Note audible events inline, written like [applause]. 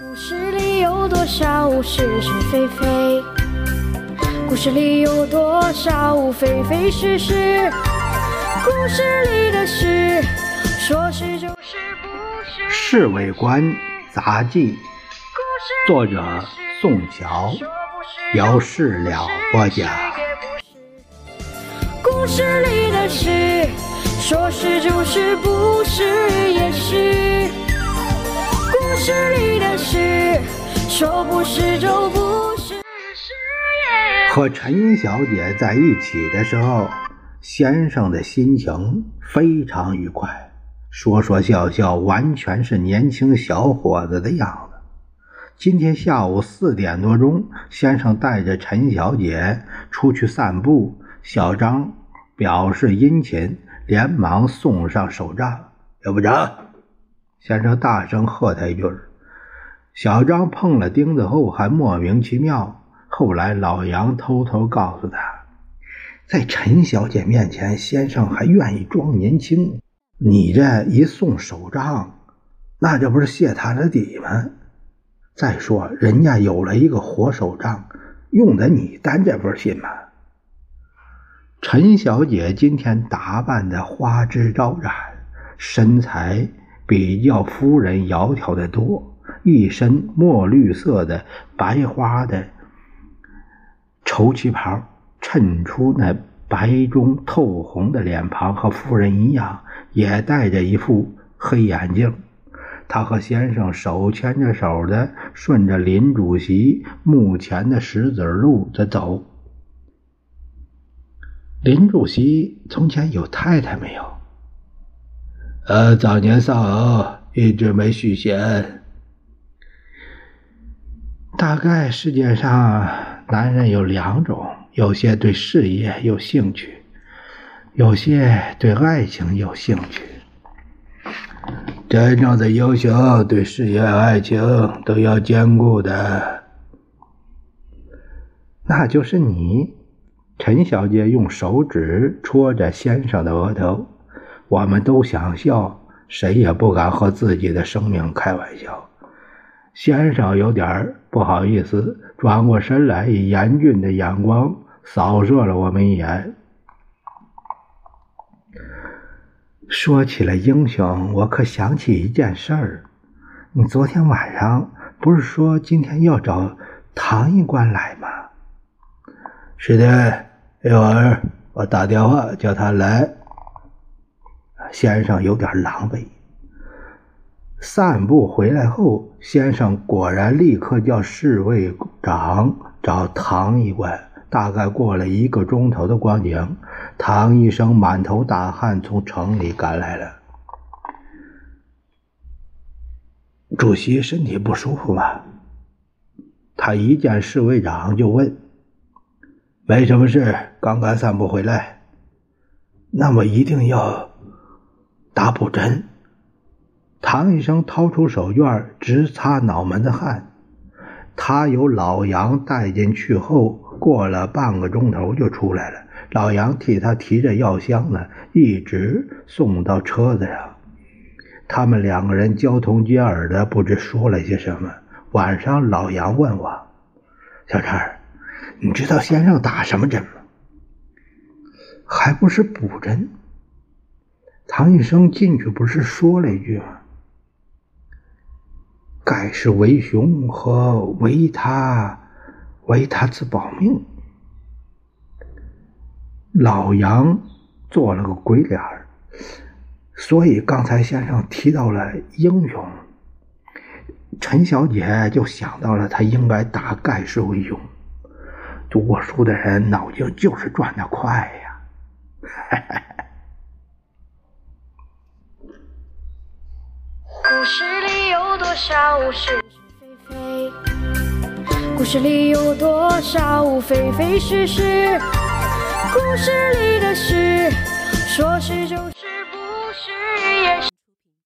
故事里有多少是是非非？故事里有多少非非是是？故事里的事，说是就是不是？《侍卫官杂记》，作者宋乔，由事了播讲。故事里的事，说是就是不是也是？故事里的事，说不是就不是。和陈小姐在一起的时候，先生的心情非常愉快，说说笑笑，完全是年轻小伙子的样子。今天下午四点多钟，先生带着陈小姐出去散步，小张表示殷勤，连忙送上手杖。有部长，先生大声喝他一句。小张碰了钉子后还莫名其妙。后来，老杨偷偷告诉他，在陈小姐面前，先生还愿意装年轻。你这一送手杖，那这不是泄他的底吗？再说，人家有了一个活手杖，用得你担这份心吗？陈小姐今天打扮的花枝招展，身材比较夫人窈窕的多，一身墨绿色的白花的。绸旗袍衬出那白中透红的脸庞，和夫人一样，也戴着一副黑眼镜。他和先生手牵着手的，顺着林主席墓前的石子路在走。林主席从前有太太没有？呃，早年丧偶，一直没续弦。大概世界上。男人有两种，有些对事业有兴趣，有些对爱情有兴趣。真正的英雄对事业、爱情都要兼顾的，那就是你。陈小姐用手指戳着先生的额头，我们都想笑，谁也不敢和自己的生命开玩笑。先生有点不好意思，转过身来，以严峻的眼光扫射了我们一眼。说起了英雄，我可想起一件事儿。你昨天晚上不是说今天要找唐一官来吗？是的，一会儿我打电话叫他来。先生有点狼狈。散步回来后，先生果然立刻叫侍卫长找唐医官。大概过了一个钟头的光景，唐医生满头大汗从城里赶来了。主席身体不舒服吗？他一见侍卫长就问：“没什么事，刚刚散步回来。”那么一定要打补针。唐医生掏出手绢直擦脑门子汗。他由老杨带进去后，过了半个钟头就出来了。老杨替他提着药箱子，一直送到车子上。他们两个人交头接耳的，不知说了些什么。晚上，老杨问我：“小陈，你知道先生打什么针吗？还不是补针？”唐医生进去不是说了一句吗？盖世为雄和为他为他自保命，老杨做了个鬼脸儿，所以刚才先生提到了英雄，陈小姐就想到了他应该打盖世为雄。读过书的人脑筋就是转得快呀。故 [laughs] 事多少是是非非？故事里有多少非非是是？故事里的事，说是就。